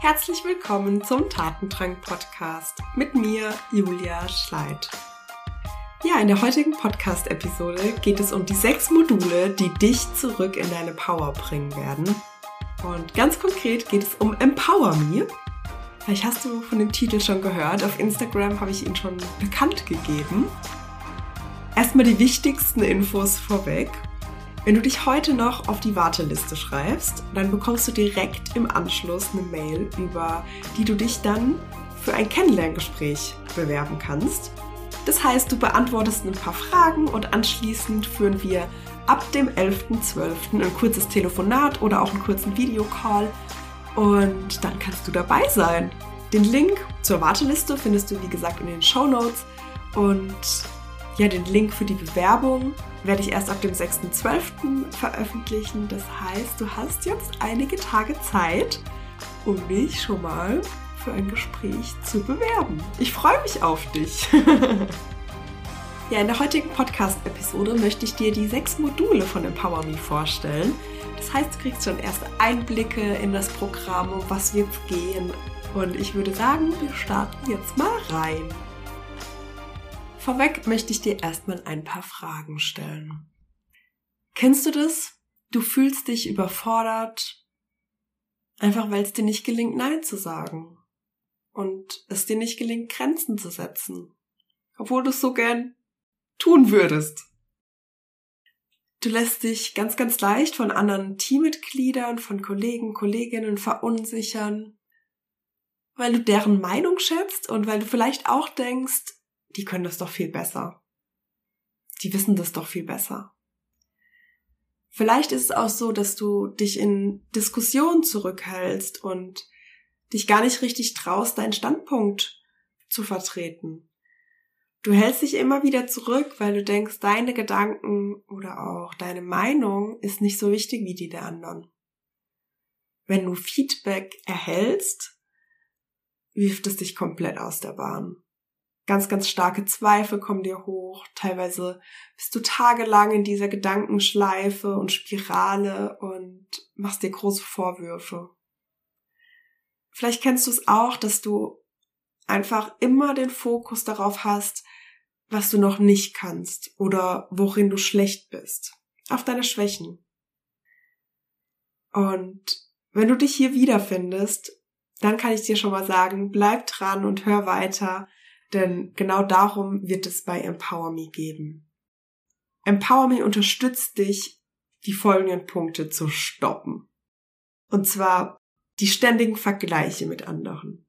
Herzlich willkommen zum Tatendrang Podcast mit mir, Julia Schleid. Ja, in der heutigen Podcast-Episode geht es um die sechs Module, die dich zurück in deine Power bringen werden. Und ganz konkret geht es um Empower Me. Vielleicht hast du von dem Titel schon gehört. Auf Instagram habe ich ihn schon bekannt gegeben. Erstmal die wichtigsten Infos vorweg. Wenn du dich heute noch auf die Warteliste schreibst, dann bekommst du direkt im Anschluss eine Mail, über die du dich dann für ein Kennenlerngespräch bewerben kannst. Das heißt, du beantwortest ein paar Fragen und anschließend führen wir ab dem 11.12. ein kurzes Telefonat oder auch einen kurzen Videocall und dann kannst du dabei sein. Den Link zur Warteliste findest du wie gesagt in den Show Notes und ja, den Link für die Bewerbung werde ich erst ab dem 6.12. veröffentlichen. Das heißt, du hast jetzt einige Tage Zeit, um dich schon mal für ein Gespräch zu bewerben. Ich freue mich auf dich. ja, in der heutigen Podcast-Episode möchte ich dir die sechs Module von Empower Me vorstellen. Das heißt, du kriegst schon erste Einblicke in das Programm, um was wird es gehen. Und ich würde sagen, wir starten jetzt mal rein. Vorweg möchte ich dir erstmal ein paar Fragen stellen. Kennst du das? Du fühlst dich überfordert, einfach weil es dir nicht gelingt, Nein zu sagen. Und es dir nicht gelingt, Grenzen zu setzen. Obwohl du es so gern tun würdest. Du lässt dich ganz, ganz leicht von anderen Teammitgliedern, von Kollegen, Kolleginnen verunsichern, weil du deren Meinung schätzt und weil du vielleicht auch denkst, die können das doch viel besser. Die wissen das doch viel besser. Vielleicht ist es auch so, dass du dich in Diskussionen zurückhältst und dich gar nicht richtig traust, deinen Standpunkt zu vertreten. Du hältst dich immer wieder zurück, weil du denkst, deine Gedanken oder auch deine Meinung ist nicht so wichtig wie die der anderen. Wenn du Feedback erhältst, wirft es dich komplett aus der Bahn ganz, ganz starke Zweifel kommen dir hoch. Teilweise bist du tagelang in dieser Gedankenschleife und Spirale und machst dir große Vorwürfe. Vielleicht kennst du es auch, dass du einfach immer den Fokus darauf hast, was du noch nicht kannst oder worin du schlecht bist. Auf deine Schwächen. Und wenn du dich hier wiederfindest, dann kann ich dir schon mal sagen, bleib dran und hör weiter, denn genau darum wird es bei Empower Me geben. Empower Me unterstützt dich, die folgenden Punkte zu stoppen. Und zwar die ständigen Vergleiche mit anderen.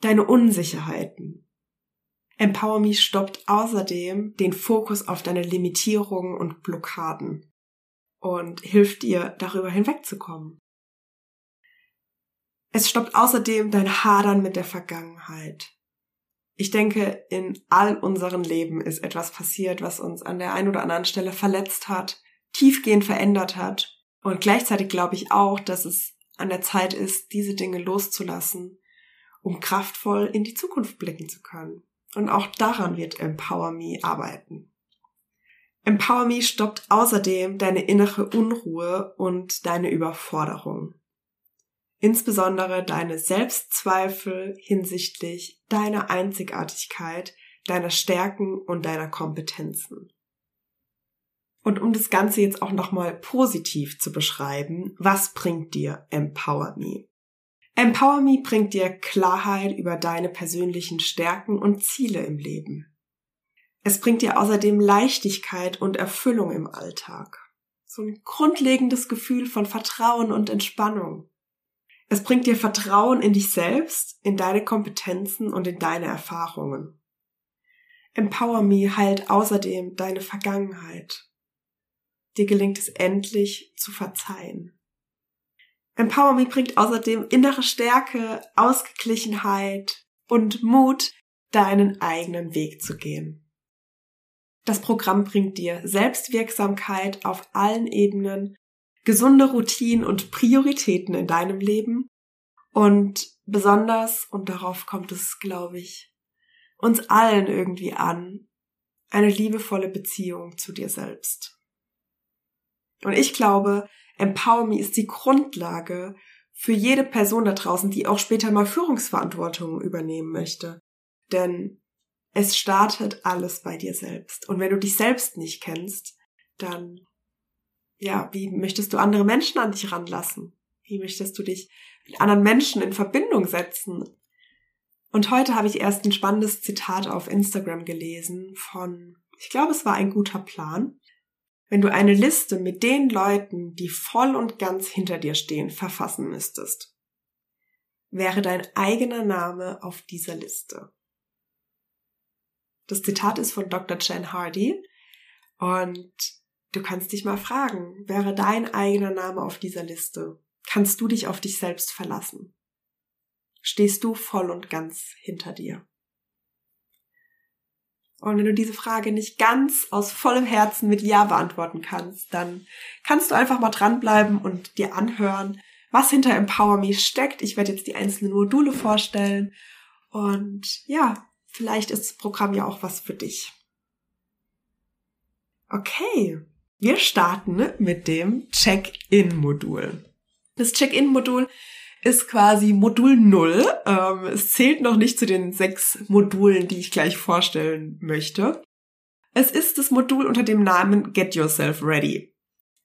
Deine Unsicherheiten. Empower Me stoppt außerdem den Fokus auf deine Limitierungen und Blockaden und hilft dir, darüber hinwegzukommen. Es stoppt außerdem dein Hadern mit der Vergangenheit. Ich denke, in all unseren Leben ist etwas passiert, was uns an der einen oder anderen Stelle verletzt hat, tiefgehend verändert hat. Und gleichzeitig glaube ich auch, dass es an der Zeit ist, diese Dinge loszulassen, um kraftvoll in die Zukunft blicken zu können. Und auch daran wird Empower Me arbeiten. Empower Me stoppt außerdem deine innere Unruhe und deine Überforderung insbesondere deine Selbstzweifel hinsichtlich deiner Einzigartigkeit, deiner Stärken und deiner Kompetenzen. Und um das Ganze jetzt auch nochmal positiv zu beschreiben, was bringt dir Empower Me? Empower Me bringt dir Klarheit über deine persönlichen Stärken und Ziele im Leben. Es bringt dir außerdem Leichtigkeit und Erfüllung im Alltag. So ein grundlegendes Gefühl von Vertrauen und Entspannung. Es bringt dir Vertrauen in dich selbst, in deine Kompetenzen und in deine Erfahrungen. Empower Me heilt außerdem deine Vergangenheit. Dir gelingt es endlich zu verzeihen. Empower Me bringt außerdem innere Stärke, Ausgeglichenheit und Mut, deinen eigenen Weg zu gehen. Das Programm bringt dir Selbstwirksamkeit auf allen Ebenen gesunde Routinen und Prioritäten in deinem Leben und besonders, und darauf kommt es, glaube ich, uns allen irgendwie an, eine liebevolle Beziehung zu dir selbst. Und ich glaube, Empower Me ist die Grundlage für jede Person da draußen, die auch später mal Führungsverantwortung übernehmen möchte. Denn es startet alles bei dir selbst. Und wenn du dich selbst nicht kennst, dann, ja, wie möchtest du andere Menschen an dich ranlassen? Wie möchtest du dich mit anderen Menschen in Verbindung setzen? Und heute habe ich erst ein spannendes Zitat auf Instagram gelesen von, ich glaube, es war ein guter Plan. Wenn du eine Liste mit den Leuten, die voll und ganz hinter dir stehen, verfassen müsstest, wäre dein eigener Name auf dieser Liste. Das Zitat ist von Dr. Jen Hardy und du kannst dich mal fragen, wäre dein eigener Name auf dieser Liste? Kannst du dich auf dich selbst verlassen? Stehst du voll und ganz hinter dir? Und wenn du diese Frage nicht ganz aus vollem Herzen mit Ja beantworten kannst, dann kannst du einfach mal dranbleiben und dir anhören, was hinter Empower Me steckt. Ich werde jetzt die einzelnen Module vorstellen und ja, Vielleicht ist das Programm ja auch was für dich. Okay, wir starten mit dem Check-in-Modul. Das Check-in-Modul ist quasi Modul 0. Ähm, es zählt noch nicht zu den sechs Modulen, die ich gleich vorstellen möchte. Es ist das Modul unter dem Namen Get Yourself Ready.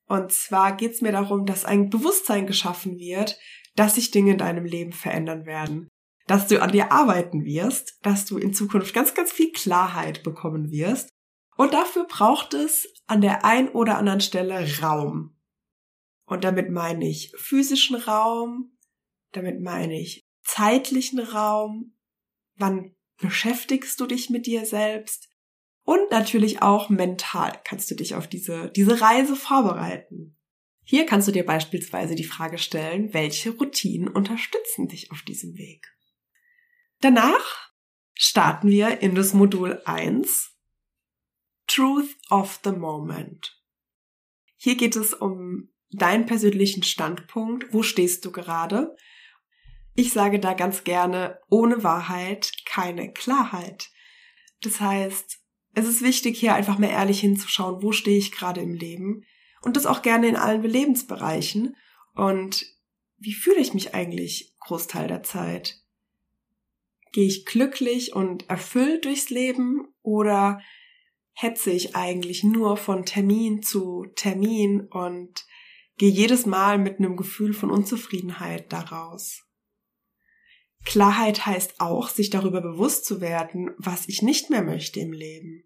Und zwar geht es mir darum, dass ein Bewusstsein geschaffen wird, dass sich Dinge in deinem Leben verändern werden dass du an dir arbeiten wirst, dass du in Zukunft ganz, ganz viel Klarheit bekommen wirst. Und dafür braucht es an der ein oder anderen Stelle Raum. Und damit meine ich physischen Raum, damit meine ich zeitlichen Raum, wann beschäftigst du dich mit dir selbst und natürlich auch mental kannst du dich auf diese, diese Reise vorbereiten. Hier kannst du dir beispielsweise die Frage stellen, welche Routinen unterstützen dich auf diesem Weg? Danach starten wir in das Modul 1 Truth of the Moment. Hier geht es um deinen persönlichen Standpunkt. Wo stehst du gerade? Ich sage da ganz gerne, ohne Wahrheit keine Klarheit. Das heißt, es ist wichtig, hier einfach mehr ehrlich hinzuschauen, wo stehe ich gerade im Leben und das auch gerne in allen Lebensbereichen und wie fühle ich mich eigentlich Großteil der Zeit? Gehe ich glücklich und erfüllt durchs Leben oder hetze ich eigentlich nur von Termin zu Termin und gehe jedes Mal mit einem Gefühl von Unzufriedenheit daraus? Klarheit heißt auch, sich darüber bewusst zu werden, was ich nicht mehr möchte im Leben.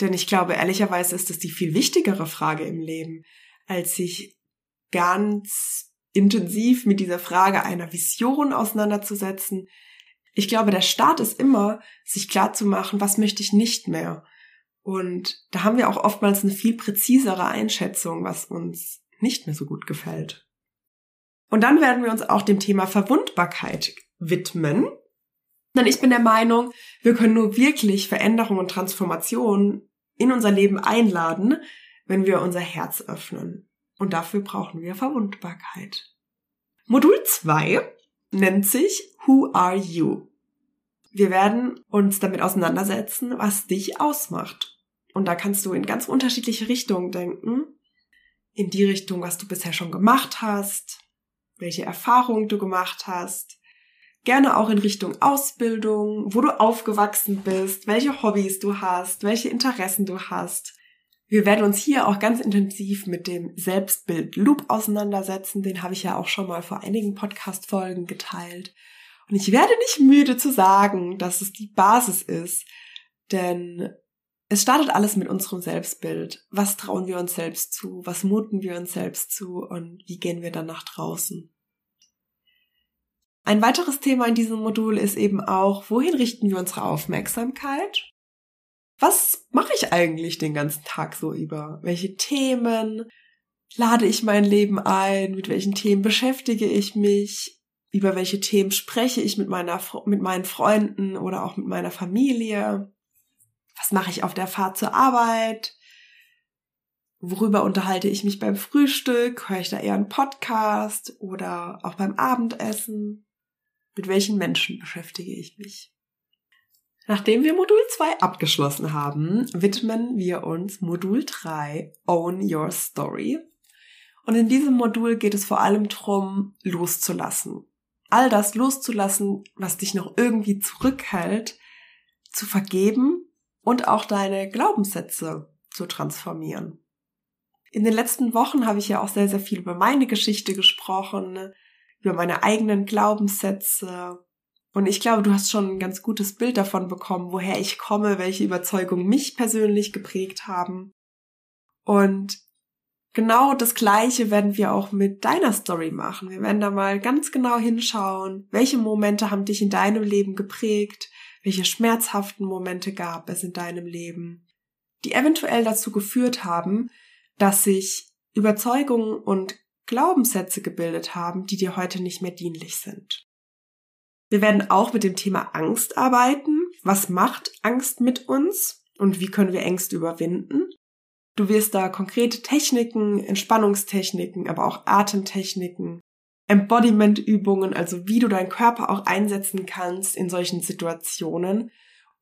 Denn ich glaube, ehrlicherweise ist es die viel wichtigere Frage im Leben, als sich ganz intensiv mit dieser Frage einer Vision auseinanderzusetzen, ich glaube, der Start ist immer, sich klar zu machen, was möchte ich nicht mehr. Und da haben wir auch oftmals eine viel präzisere Einschätzung, was uns nicht mehr so gut gefällt. Und dann werden wir uns auch dem Thema Verwundbarkeit widmen. Denn ich bin der Meinung, wir können nur wirklich Veränderung und Transformation in unser Leben einladen, wenn wir unser Herz öffnen. Und dafür brauchen wir Verwundbarkeit. Modul 2 nennt sich Who Are You? Wir werden uns damit auseinandersetzen, was dich ausmacht. Und da kannst du in ganz unterschiedliche Richtungen denken. In die Richtung, was du bisher schon gemacht hast, welche Erfahrungen du gemacht hast. Gerne auch in Richtung Ausbildung, wo du aufgewachsen bist, welche Hobbys du hast, welche Interessen du hast. Wir werden uns hier auch ganz intensiv mit dem Selbstbild Loop auseinandersetzen. Den habe ich ja auch schon mal vor einigen Podcast-Folgen geteilt. Und ich werde nicht müde zu sagen, dass es die Basis ist, denn es startet alles mit unserem Selbstbild. Was trauen wir uns selbst zu? Was muten wir uns selbst zu? Und wie gehen wir dann nach draußen? Ein weiteres Thema in diesem Modul ist eben auch, wohin richten wir unsere Aufmerksamkeit? Was mache ich eigentlich den ganzen Tag so über? Welche Themen lade ich mein Leben ein? Mit welchen Themen beschäftige ich mich? Über welche Themen spreche ich mit meiner, mit meinen Freunden oder auch mit meiner Familie? Was mache ich auf der Fahrt zur Arbeit? Worüber unterhalte ich mich beim Frühstück? Höre ich da eher einen Podcast oder auch beim Abendessen? Mit welchen Menschen beschäftige ich mich? Nachdem wir Modul 2 abgeschlossen haben, widmen wir uns Modul 3 Own Your Story. Und in diesem Modul geht es vor allem darum, loszulassen. All das loszulassen, was dich noch irgendwie zurückhält, zu vergeben und auch deine Glaubenssätze zu transformieren. In den letzten Wochen habe ich ja auch sehr, sehr viel über meine Geschichte gesprochen, über meine eigenen Glaubenssätze. Und ich glaube, du hast schon ein ganz gutes Bild davon bekommen, woher ich komme, welche Überzeugungen mich persönlich geprägt haben. Und genau das Gleiche werden wir auch mit deiner Story machen. Wir werden da mal ganz genau hinschauen, welche Momente haben dich in deinem Leben geprägt, welche schmerzhaften Momente gab es in deinem Leben, die eventuell dazu geführt haben, dass sich Überzeugungen und Glaubenssätze gebildet haben, die dir heute nicht mehr dienlich sind. Wir werden auch mit dem Thema Angst arbeiten. Was macht Angst mit uns und wie können wir Ängste überwinden? Du wirst da konkrete Techniken, Entspannungstechniken, aber auch Atemtechniken, Embodiment-Übungen, also wie du deinen Körper auch einsetzen kannst in solchen Situationen,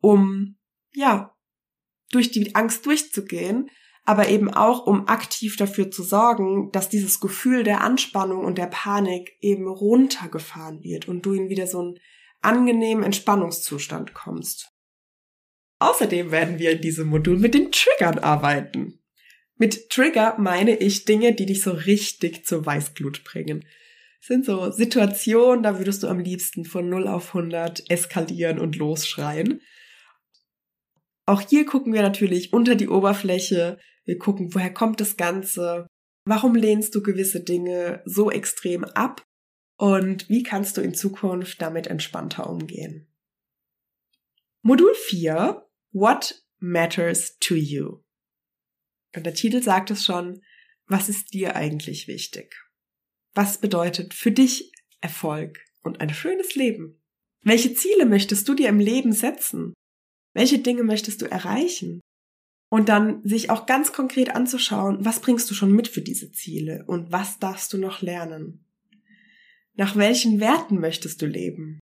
um, ja, durch die Angst durchzugehen, aber eben auch, um aktiv dafür zu sorgen, dass dieses Gefühl der Anspannung und der Panik eben runtergefahren wird und du in wieder so einen angenehmen Entspannungszustand kommst. Außerdem werden wir in diesem Modul mit den Triggern arbeiten. Mit Trigger meine ich Dinge, die dich so richtig zur Weißglut bringen. Sind so Situationen, da würdest du am liebsten von 0 auf 100 eskalieren und losschreien. Auch hier gucken wir natürlich unter die Oberfläche. Wir gucken, woher kommt das Ganze? Warum lehnst du gewisse Dinge so extrem ab? Und wie kannst du in Zukunft damit entspannter umgehen? Modul 4. What matters to you? Und der Titel sagt es schon, was ist dir eigentlich wichtig? Was bedeutet für dich Erfolg und ein schönes Leben? Welche Ziele möchtest du dir im Leben setzen? Welche Dinge möchtest du erreichen? Und dann sich auch ganz konkret anzuschauen, was bringst du schon mit für diese Ziele und was darfst du noch lernen? Nach welchen Werten möchtest du leben?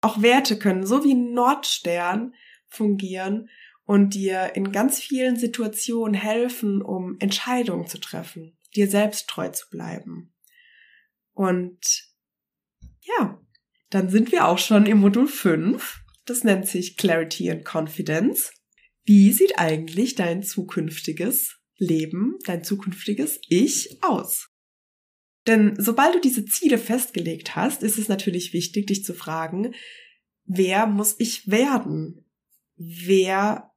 Auch Werte können so wie ein Nordstern fungieren und dir in ganz vielen Situationen helfen, um Entscheidungen zu treffen, dir selbst treu zu bleiben. Und ja, dann sind wir auch schon im Modul 5. Das nennt sich Clarity and Confidence. Wie sieht eigentlich dein zukünftiges Leben, dein zukünftiges Ich aus? Denn sobald du diese Ziele festgelegt hast, ist es natürlich wichtig, dich zu fragen, wer muss ich werden? Wer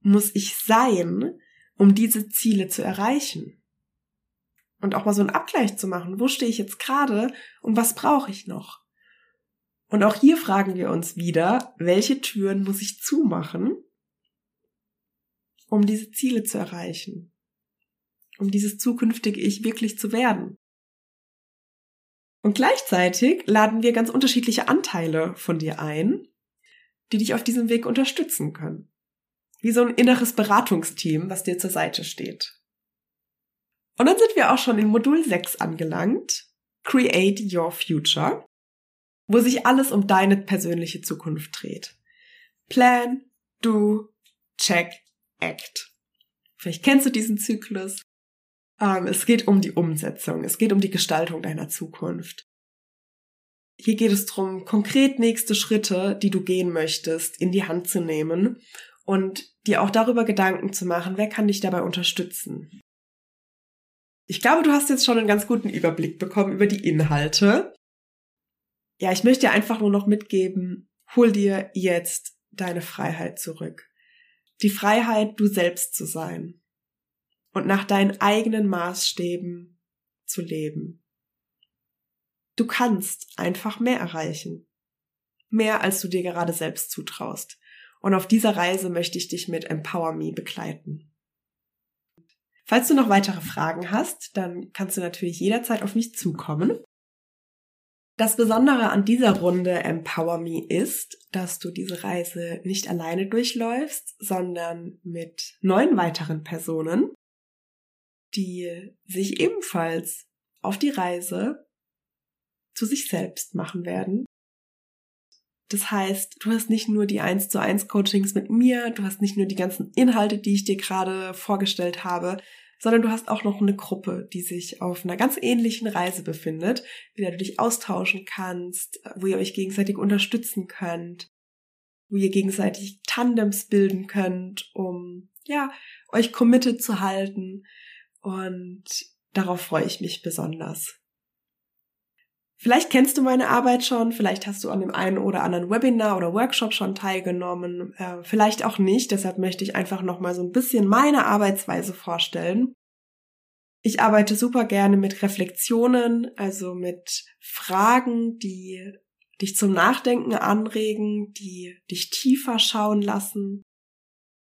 muss ich sein, um diese Ziele zu erreichen? Und auch mal so einen Abgleich zu machen. Wo stehe ich jetzt gerade und was brauche ich noch? Und auch hier fragen wir uns wieder, welche Türen muss ich zumachen, um diese Ziele zu erreichen? Um dieses zukünftige Ich wirklich zu werden? Und gleichzeitig laden wir ganz unterschiedliche Anteile von dir ein, die dich auf diesem Weg unterstützen können wie so ein inneres Beratungsteam, was dir zur Seite steht. Und dann sind wir auch schon in Modul 6 angelangt, Create Your Future, wo sich alles um deine persönliche Zukunft dreht. Plan, do, check, act. Vielleicht kennst du diesen Zyklus. Ähm, es geht um die Umsetzung, es geht um die Gestaltung deiner Zukunft. Hier geht es darum, konkret nächste Schritte, die du gehen möchtest, in die Hand zu nehmen und dir auch darüber Gedanken zu machen, wer kann dich dabei unterstützen. Ich glaube, du hast jetzt schon einen ganz guten Überblick bekommen über die Inhalte. Ja, ich möchte dir einfach nur noch mitgeben, hol dir jetzt deine Freiheit zurück. Die Freiheit, du selbst zu sein und nach deinen eigenen Maßstäben zu leben. Du kannst einfach mehr erreichen. Mehr, als du dir gerade selbst zutraust. Und auf dieser Reise möchte ich dich mit Empower Me begleiten. Falls du noch weitere Fragen hast, dann kannst du natürlich jederzeit auf mich zukommen. Das Besondere an dieser Runde Empower Me ist, dass du diese Reise nicht alleine durchläufst, sondern mit neun weiteren Personen, die sich ebenfalls auf die Reise zu sich selbst machen werden das heißt, du hast nicht nur die 1 zu 1 Coachings mit mir, du hast nicht nur die ganzen Inhalte, die ich dir gerade vorgestellt habe, sondern du hast auch noch eine Gruppe, die sich auf einer ganz ähnlichen Reise befindet, mit der du dich austauschen kannst, wo ihr euch gegenseitig unterstützen könnt, wo ihr gegenseitig Tandems bilden könnt, um ja, euch committed zu halten und darauf freue ich mich besonders. Vielleicht kennst du meine Arbeit schon, vielleicht hast du an dem einen oder anderen Webinar oder Workshop schon teilgenommen, äh, vielleicht auch nicht. Deshalb möchte ich einfach noch mal so ein bisschen meine Arbeitsweise vorstellen. Ich arbeite super gerne mit Reflexionen, also mit Fragen, die dich zum Nachdenken anregen, die dich tiefer schauen lassen,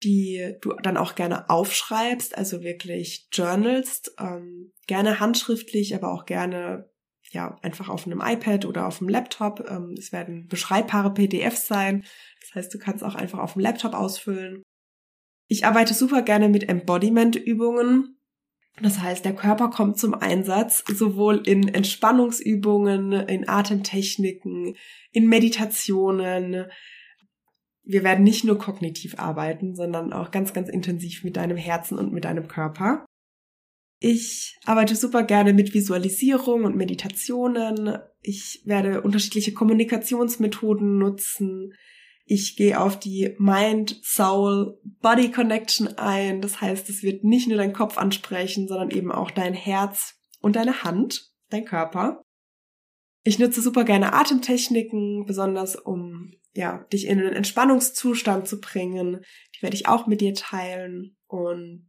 die du dann auch gerne aufschreibst, also wirklich journalst, ähm, gerne handschriftlich, aber auch gerne ja, einfach auf einem iPad oder auf dem Laptop. Ähm, es werden beschreibbare PDFs sein. Das heißt, du kannst auch einfach auf dem Laptop ausfüllen. Ich arbeite super gerne mit Embodiment-Übungen. Das heißt, der Körper kommt zum Einsatz, sowohl in Entspannungsübungen, in Atemtechniken, in Meditationen. Wir werden nicht nur kognitiv arbeiten, sondern auch ganz, ganz intensiv mit deinem Herzen und mit deinem Körper. Ich arbeite super gerne mit Visualisierung und Meditationen. Ich werde unterschiedliche Kommunikationsmethoden nutzen. Ich gehe auf die Mind-Soul-Body-Connection ein. Das heißt, es wird nicht nur dein Kopf ansprechen, sondern eben auch dein Herz und deine Hand, dein Körper. Ich nutze super gerne Atemtechniken, besonders um ja, dich in einen Entspannungszustand zu bringen. Die werde ich auch mit dir teilen. Und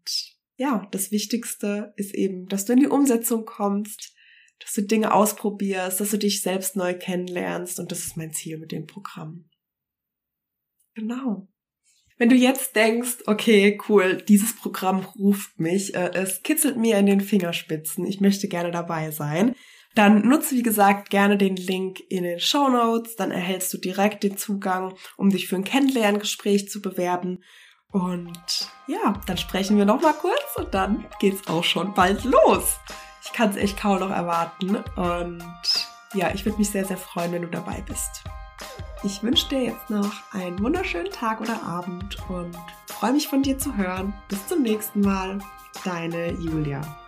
ja, das Wichtigste ist eben, dass du in die Umsetzung kommst, dass du Dinge ausprobierst, dass du dich selbst neu kennenlernst und das ist mein Ziel mit dem Programm. Genau. Wenn du jetzt denkst, okay, cool, dieses Programm ruft mich, äh, es kitzelt mir in den Fingerspitzen, ich möchte gerne dabei sein, dann nutze, wie gesagt, gerne den Link in den Show Notes, dann erhältst du direkt den Zugang, um dich für ein Kennenlerngespräch zu bewerben und ja, dann sprechen wir noch mal kurz und dann geht's auch schon bald los. Ich kann es echt kaum noch erwarten und ja, ich würde mich sehr, sehr freuen, wenn du dabei bist. Ich wünsche dir jetzt noch einen wunderschönen Tag oder Abend und freue mich von dir zu hören. Bis zum nächsten Mal. Deine Julia.